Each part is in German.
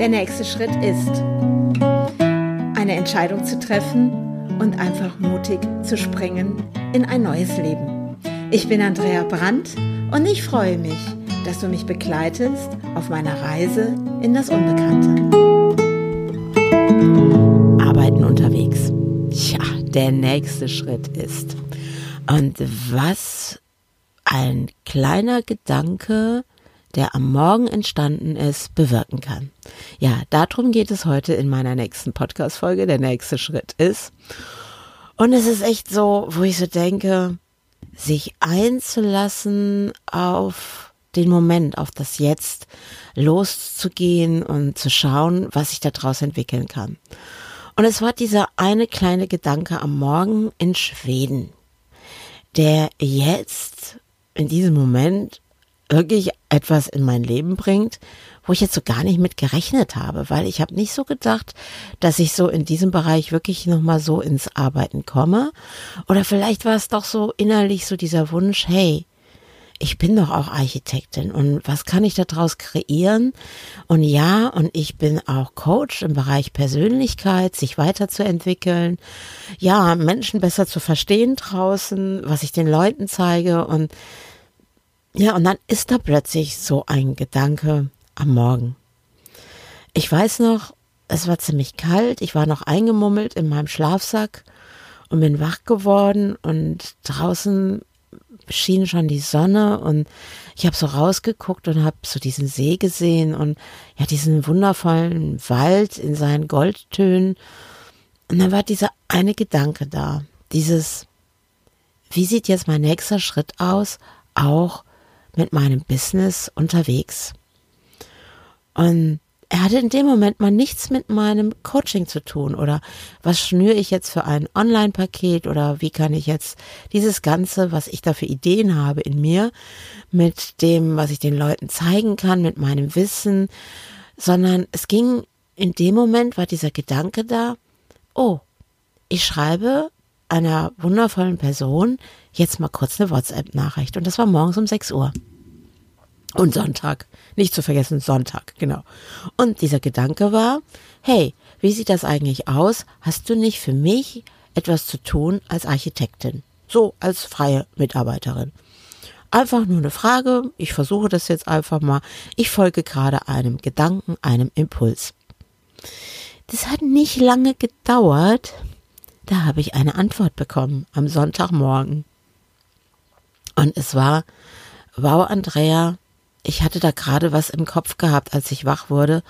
Der nächste Schritt ist, eine Entscheidung zu treffen und einfach mutig zu springen in ein neues Leben. Ich bin Andrea Brandt und ich freue mich, dass du mich begleitest auf meiner Reise in das Unbekannte. Arbeiten unterwegs. Tja, der nächste Schritt ist. Und was ein kleiner Gedanke der am Morgen entstanden ist, bewirken kann. Ja, darum geht es heute in meiner nächsten Podcast-Folge. Der nächste Schritt ist. Und es ist echt so, wo ich so denke, sich einzulassen auf den Moment, auf das Jetzt, loszugehen und zu schauen, was sich daraus entwickeln kann. Und es war dieser eine kleine Gedanke am Morgen in Schweden, der jetzt in diesem Moment wirklich etwas in mein Leben bringt, wo ich jetzt so gar nicht mit gerechnet habe, weil ich habe nicht so gedacht, dass ich so in diesem Bereich wirklich nochmal so ins Arbeiten komme. Oder vielleicht war es doch so innerlich so dieser Wunsch, hey, ich bin doch auch Architektin und was kann ich daraus kreieren? Und ja, und ich bin auch Coach im Bereich Persönlichkeit, sich weiterzuentwickeln, ja, Menschen besser zu verstehen draußen, was ich den Leuten zeige und ja, und dann ist da plötzlich so ein Gedanke am Morgen. Ich weiß noch, es war ziemlich kalt, ich war noch eingemummelt in meinem Schlafsack und bin wach geworden und draußen schien schon die Sonne und ich habe so rausgeguckt und habe so diesen See gesehen und ja diesen wundervollen Wald in seinen Goldtönen. Und dann war dieser eine Gedanke da, dieses wie sieht jetzt mein nächster Schritt aus, auch mit meinem Business unterwegs. Und er hatte in dem Moment mal nichts mit meinem Coaching zu tun oder was schnüre ich jetzt für ein Online-Paket oder wie kann ich jetzt dieses Ganze, was ich da für Ideen habe in mir, mit dem, was ich den Leuten zeigen kann, mit meinem Wissen, sondern es ging in dem Moment war dieser Gedanke da, oh, ich schreibe einer wundervollen Person jetzt mal kurz eine WhatsApp-Nachricht. Und das war morgens um 6 Uhr. Und Sonntag. Nicht zu vergessen, Sonntag, genau. Und dieser Gedanke war, hey, wie sieht das eigentlich aus? Hast du nicht für mich etwas zu tun als Architektin? So, als freie Mitarbeiterin. Einfach nur eine Frage. Ich versuche das jetzt einfach mal. Ich folge gerade einem Gedanken, einem Impuls. Das hat nicht lange gedauert. Da habe ich eine Antwort bekommen am Sonntagmorgen. Und es war, wow, Andrea, ich hatte da gerade was im Kopf gehabt, als ich wach wurde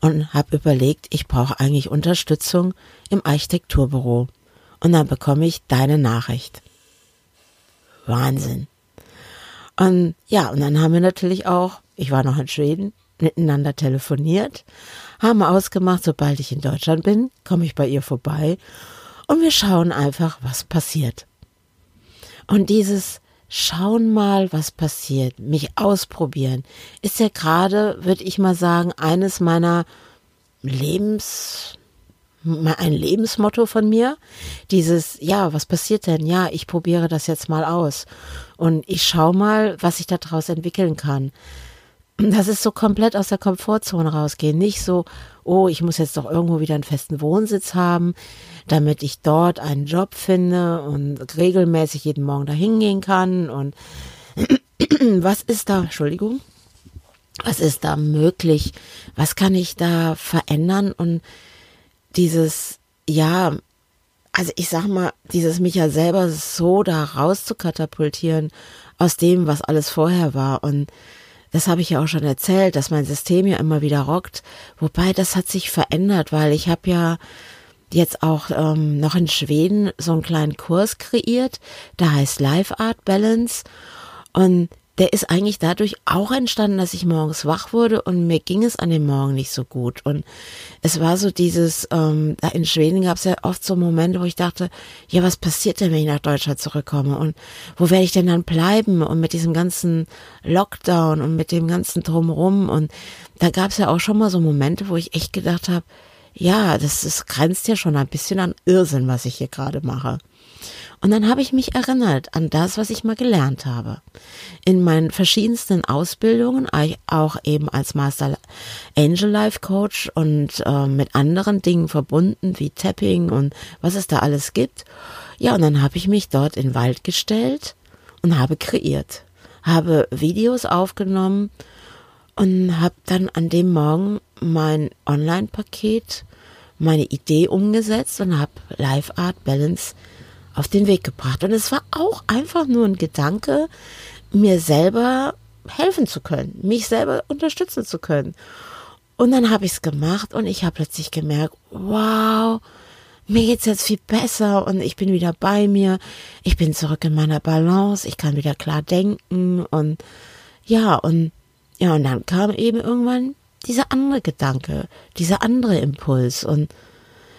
und habe überlegt, ich brauche eigentlich Unterstützung im Architekturbüro. Und dann bekomme ich deine Nachricht. Wahnsinn. Und ja, und dann haben wir natürlich auch, ich war noch in Schweden, miteinander telefoniert, haben ausgemacht, sobald ich in Deutschland bin, komme ich bei ihr vorbei und wir schauen einfach, was passiert. Und dieses schauen mal, was passiert, mich ausprobieren, ist ja gerade, würde ich mal sagen, eines meiner Lebens, ein Lebensmotto von mir. Dieses, ja, was passiert denn? Ja, ich probiere das jetzt mal aus. Und ich schaue mal, was sich daraus entwickeln kann. Das ist so komplett aus der Komfortzone rausgehen. Nicht so, oh, ich muss jetzt doch irgendwo wieder einen festen Wohnsitz haben damit ich dort einen Job finde und regelmäßig jeden Morgen dahin gehen kann und was ist da, Entschuldigung, was ist da möglich, was kann ich da verändern und dieses, ja, also ich sag mal, dieses mich ja selber so da raus zu katapultieren aus dem, was alles vorher war und das habe ich ja auch schon erzählt, dass mein System ja immer wieder rockt, wobei das hat sich verändert, weil ich habe ja jetzt auch ähm, noch in Schweden so einen kleinen Kurs kreiert, der heißt Life Art Balance. Und der ist eigentlich dadurch auch entstanden, dass ich morgens wach wurde und mir ging es an dem Morgen nicht so gut. Und es war so dieses, ähm, da in Schweden gab es ja oft so Momente, wo ich dachte, ja, was passiert denn, wenn ich nach Deutschland zurückkomme? Und wo werde ich denn dann bleiben? Und mit diesem ganzen Lockdown und mit dem ganzen Drumrum. Und da gab es ja auch schon mal so Momente, wo ich echt gedacht habe, ja, das, das grenzt ja schon ein bisschen an Irrsinn, was ich hier gerade mache. Und dann habe ich mich erinnert an das, was ich mal gelernt habe. In meinen verschiedensten Ausbildungen, auch eben als Master Angel Life Coach und äh, mit anderen Dingen verbunden, wie Tapping und was es da alles gibt. Ja, und dann habe ich mich dort in den Wald gestellt und habe kreiert, habe Videos aufgenommen und habe dann an dem Morgen mein Online-Paket, meine Idee umgesetzt und habe Life Art Balance auf den Weg gebracht. Und es war auch einfach nur ein Gedanke, mir selber helfen zu können, mich selber unterstützen zu können. Und dann habe ich es gemacht und ich habe plötzlich gemerkt, wow, mir geht's jetzt viel besser und ich bin wieder bei mir. Ich bin zurück in meiner Balance. Ich kann wieder klar denken und ja und ja und dann kam eben irgendwann dieser andere Gedanke, dieser andere Impuls und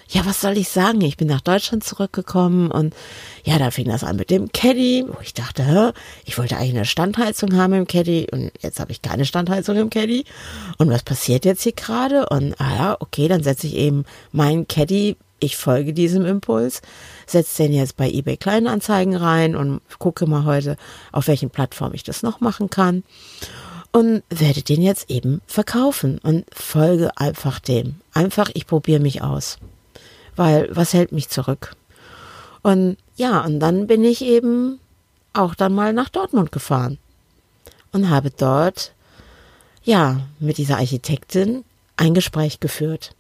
ja, was soll ich sagen? Ich bin nach Deutschland zurückgekommen und ja, da fing das an mit dem Caddy, wo ich dachte, ich wollte eigentlich eine Standheizung haben im Caddy und jetzt habe ich keine Standheizung im Caddy. Und was passiert jetzt hier gerade? Und ah ja, okay, dann setze ich eben meinen Caddy ich folge diesem Impuls, setze den jetzt bei eBay Kleinanzeigen rein und gucke mal heute, auf welchen Plattformen ich das noch machen kann und werde den jetzt eben verkaufen und folge einfach dem. Einfach, ich probiere mich aus. Weil was hält mich zurück? Und ja, und dann bin ich eben auch dann mal nach Dortmund gefahren und habe dort ja mit dieser Architektin ein Gespräch geführt.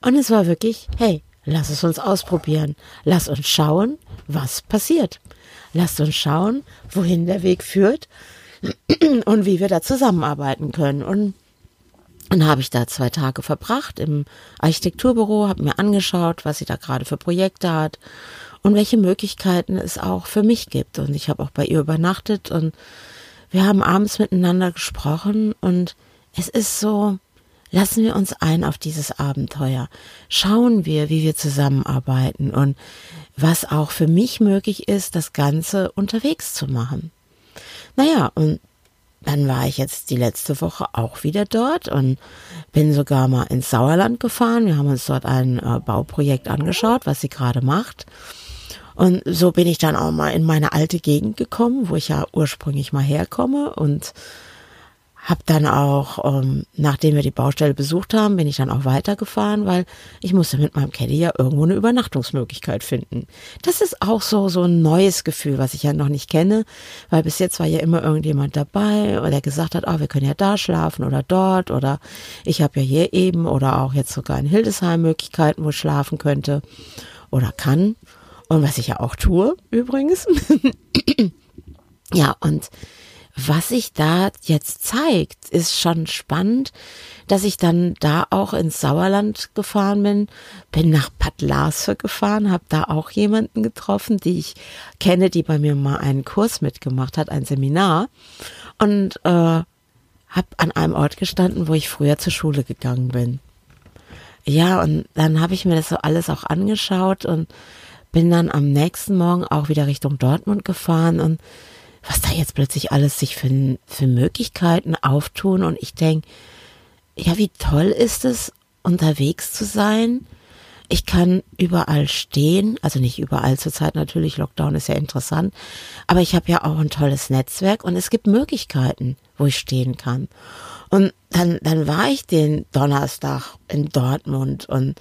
Und es war wirklich, hey, Lass es uns ausprobieren. Lass uns schauen, was passiert. Lasst uns schauen, wohin der Weg führt und wie wir da zusammenarbeiten können. Und dann habe ich da zwei Tage verbracht im Architekturbüro, habe mir angeschaut, was sie da gerade für Projekte hat und welche Möglichkeiten es auch für mich gibt. Und ich habe auch bei ihr übernachtet und wir haben abends miteinander gesprochen und es ist so, Lassen wir uns ein auf dieses Abenteuer. Schauen wir, wie wir zusammenarbeiten und was auch für mich möglich ist, das Ganze unterwegs zu machen. Naja, und dann war ich jetzt die letzte Woche auch wieder dort und bin sogar mal ins Sauerland gefahren. Wir haben uns dort ein äh, Bauprojekt angeschaut, was sie gerade macht. Und so bin ich dann auch mal in meine alte Gegend gekommen, wo ich ja ursprünglich mal herkomme und hab dann auch, ähm, nachdem wir die Baustelle besucht haben, bin ich dann auch weitergefahren, weil ich musste mit meinem Caddy ja irgendwo eine Übernachtungsmöglichkeit finden. Das ist auch so so ein neues Gefühl, was ich ja noch nicht kenne, weil bis jetzt war ja immer irgendjemand dabei, oder gesagt hat, oh, wir können ja da schlafen oder dort oder ich habe ja hier eben oder auch jetzt sogar in Hildesheim Möglichkeiten, wo ich schlafen könnte oder kann und was ich ja auch tue übrigens. ja und was sich da jetzt zeigt, ist schon spannend, dass ich dann da auch ins Sauerland gefahren bin, bin nach Bad Larse gefahren, habe da auch jemanden getroffen, die ich kenne, die bei mir mal einen Kurs mitgemacht hat, ein Seminar und äh, habe an einem Ort gestanden, wo ich früher zur Schule gegangen bin. Ja, und dann habe ich mir das so alles auch angeschaut und bin dann am nächsten Morgen auch wieder Richtung Dortmund gefahren und was da jetzt plötzlich alles sich für, für Möglichkeiten auftun. Und ich denke, ja, wie toll ist es, unterwegs zu sein. Ich kann überall stehen, also nicht überall zurzeit natürlich, Lockdown ist ja interessant, aber ich habe ja auch ein tolles Netzwerk und es gibt Möglichkeiten, wo ich stehen kann. Und dann, dann war ich den Donnerstag in Dortmund und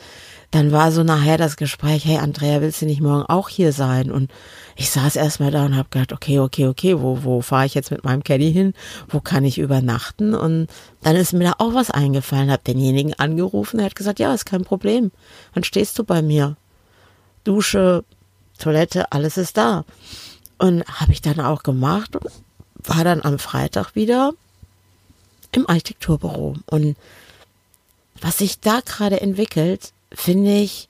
dann war so nachher das Gespräch, hey Andrea, willst du nicht morgen auch hier sein? Und ich saß erstmal da und habe gedacht, okay, okay, okay, wo, wo fahre ich jetzt mit meinem Caddy hin? Wo kann ich übernachten? Und dann ist mir da auch was eingefallen, habe denjenigen angerufen, er hat gesagt, ja, ist kein Problem. Dann stehst du bei mir. Dusche, Toilette, alles ist da. Und habe ich dann auch gemacht war dann am Freitag wieder im Architekturbüro. Und was sich da gerade entwickelt, finde ich,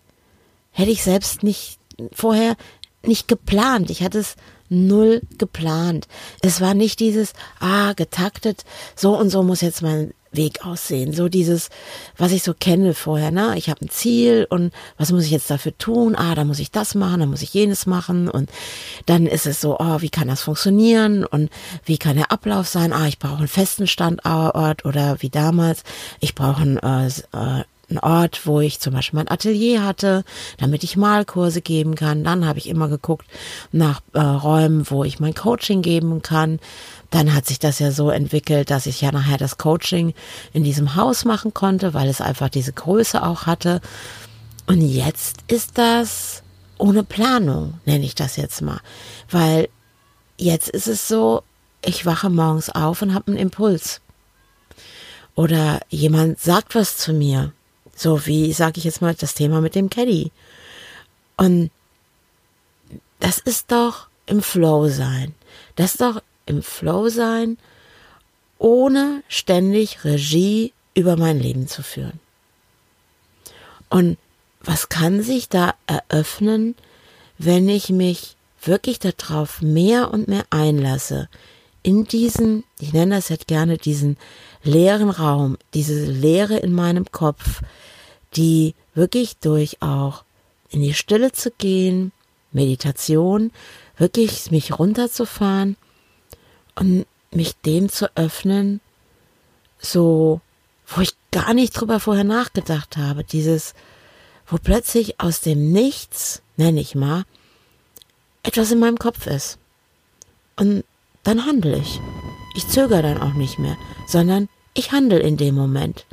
hätte ich selbst nicht vorher nicht geplant. Ich hatte es null geplant. Es war nicht dieses, ah, getaktet, so und so muss jetzt mein Weg aussehen. So dieses, was ich so kenne vorher, ne? Ich habe ein Ziel und was muss ich jetzt dafür tun? Ah, da muss ich das machen, da muss ich jenes machen und dann ist es so, oh, wie kann das funktionieren und wie kann der Ablauf sein? Ah, ich brauche einen festen Standort oder wie damals, ich brauche ein, äh, äh einen Ort, wo ich zum Beispiel mein Atelier hatte, damit ich Malkurse geben kann. Dann habe ich immer geguckt nach äh, Räumen, wo ich mein Coaching geben kann. Dann hat sich das ja so entwickelt, dass ich ja nachher das Coaching in diesem Haus machen konnte, weil es einfach diese Größe auch hatte. Und jetzt ist das ohne Planung, nenne ich das jetzt mal. Weil jetzt ist es so, ich wache morgens auf und habe einen Impuls. Oder jemand sagt was zu mir. So wie, sage ich jetzt mal, das Thema mit dem Caddy. Und das ist doch im Flow sein. Das ist doch im Flow sein, ohne ständig Regie über mein Leben zu führen. Und was kann sich da eröffnen, wenn ich mich wirklich darauf mehr und mehr einlasse, in diesen, ich nenne das jetzt gerne diesen leeren Raum, diese Leere in meinem Kopf, die wirklich durch auch in die Stille zu gehen, Meditation, wirklich mich runterzufahren und mich dem zu öffnen, so, wo ich gar nicht drüber vorher nachgedacht habe, dieses, wo plötzlich aus dem Nichts, nenne ich mal, etwas in meinem Kopf ist. Und dann handle ich. Ich zögere dann auch nicht mehr, sondern ich handle in dem Moment.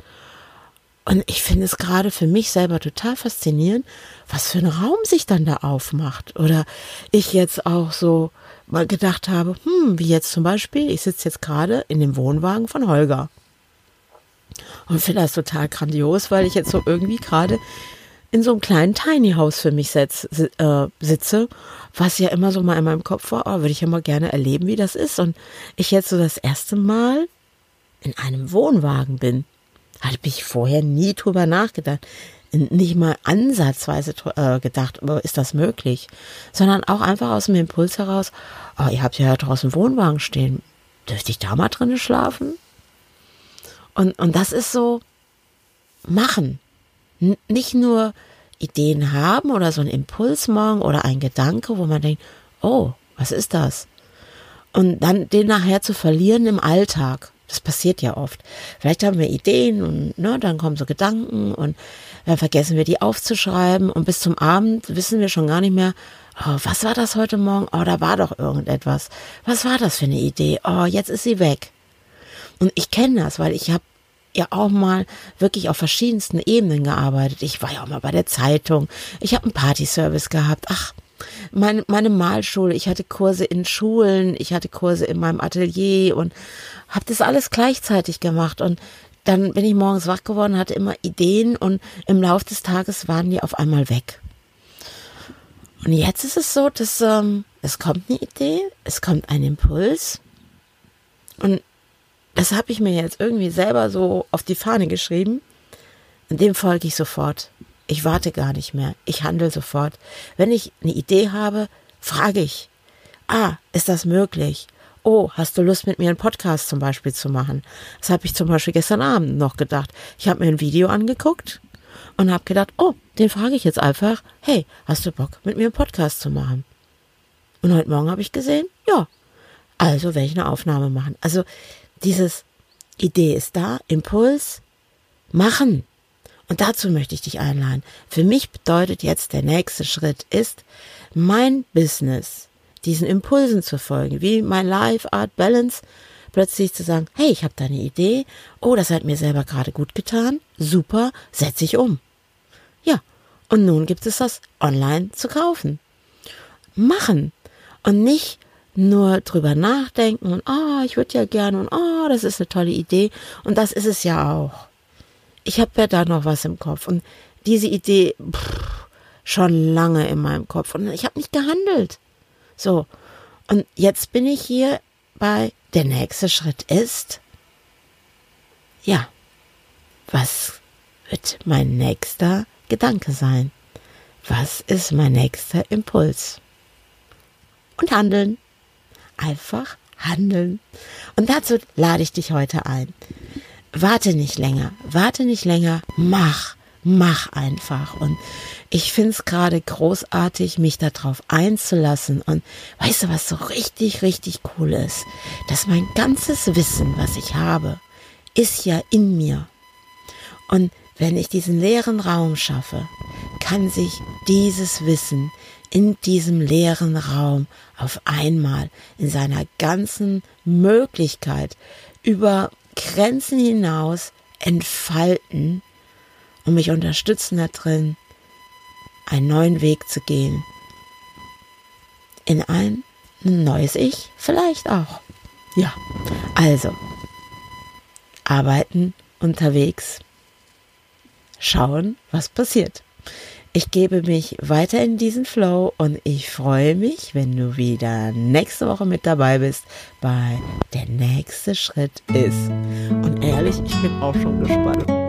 Und ich finde es gerade für mich selber total faszinierend, was für ein Raum sich dann da aufmacht. Oder ich jetzt auch so mal gedacht habe, hm, wie jetzt zum Beispiel, ich sitze jetzt gerade in dem Wohnwagen von Holger. Und finde das total grandios, weil ich jetzt so irgendwie gerade in so einem kleinen Tiny House für mich setz, äh, sitze, was ja immer so mal in meinem Kopf war, oh, würde ich ja mal gerne erleben, wie das ist. Und ich jetzt so das erste Mal in einem Wohnwagen bin. Hatte ich vorher nie drüber nachgedacht. Nicht mal ansatzweise äh, gedacht, ist das möglich? Sondern auch einfach aus dem Impuls heraus, oh, ihr habt ja draußen Wohnwagen stehen. Dürfte ich da mal drinnen schlafen? Und, und das ist so machen nicht nur Ideen haben oder so ein Impuls morgen oder ein Gedanke, wo man denkt, oh, was ist das? Und dann den nachher zu verlieren im Alltag. Das passiert ja oft. Vielleicht haben wir Ideen und ne, dann kommen so Gedanken und dann vergessen wir die aufzuschreiben und bis zum Abend wissen wir schon gar nicht mehr, oh, was war das heute Morgen? Oh, da war doch irgendetwas. Was war das für eine Idee? Oh, jetzt ist sie weg. Und ich kenne das, weil ich habe ja auch mal wirklich auf verschiedensten Ebenen gearbeitet. Ich war ja auch mal bei der Zeitung. Ich habe einen Partyservice gehabt. Ach, meine, meine Malschule. Ich hatte Kurse in Schulen. Ich hatte Kurse in meinem Atelier und habe das alles gleichzeitig gemacht. Und dann bin ich morgens wach geworden, hatte immer Ideen und im Laufe des Tages waren die auf einmal weg. Und jetzt ist es so, dass ähm, es kommt eine Idee, es kommt ein Impuls und das habe ich mir jetzt irgendwie selber so auf die Fahne geschrieben. Und dem folge ich sofort. Ich warte gar nicht mehr. Ich handle sofort. Wenn ich eine Idee habe, frage ich. Ah, ist das möglich? Oh, hast du Lust mit mir einen Podcast zum Beispiel zu machen? Das habe ich zum Beispiel gestern Abend noch gedacht. Ich habe mir ein Video angeguckt und habe gedacht, oh, den frage ich jetzt einfach, hey, hast du Bock mit mir einen Podcast zu machen? Und heute Morgen habe ich gesehen, ja, also werde ich eine Aufnahme machen. Also dieses Idee ist da, Impuls, machen. Und dazu möchte ich dich einladen. Für mich bedeutet jetzt der nächste Schritt ist, mein Business, diesen Impulsen zu folgen, wie mein Life Art Balance, plötzlich zu sagen, hey, ich habe da eine Idee, oh, das hat mir selber gerade gut getan, super, setze ich um. Ja, und nun gibt es das online zu kaufen. Machen und nicht nur drüber nachdenken und oh, ich würde ja gerne und oh, das ist eine tolle Idee und das ist es ja auch. Ich habe ja da noch was im Kopf und diese Idee pff, schon lange in meinem Kopf und ich habe nicht gehandelt. So und jetzt bin ich hier bei der nächste Schritt ist ja, was wird mein nächster Gedanke sein? Was ist mein nächster Impuls? Und handeln einfach handeln. Und dazu lade ich dich heute ein. Warte nicht länger, warte nicht länger, mach, mach einfach. Und ich finde es gerade großartig, mich darauf einzulassen. Und weißt du, was so richtig, richtig cool ist? Dass mein ganzes Wissen, was ich habe, ist ja in mir. Und wenn ich diesen leeren Raum schaffe, kann sich dieses Wissen in diesem leeren Raum auf einmal in seiner ganzen Möglichkeit über Grenzen hinaus entfalten und mich unterstützen da drin, einen neuen Weg zu gehen. In ein neues Ich vielleicht auch. Ja, also arbeiten unterwegs, schauen, was passiert. Ich gebe mich weiter in diesen Flow und ich freue mich, wenn du wieder nächste Woche mit dabei bist bei Der nächste Schritt ist. Und ehrlich, ich bin auch schon gespannt.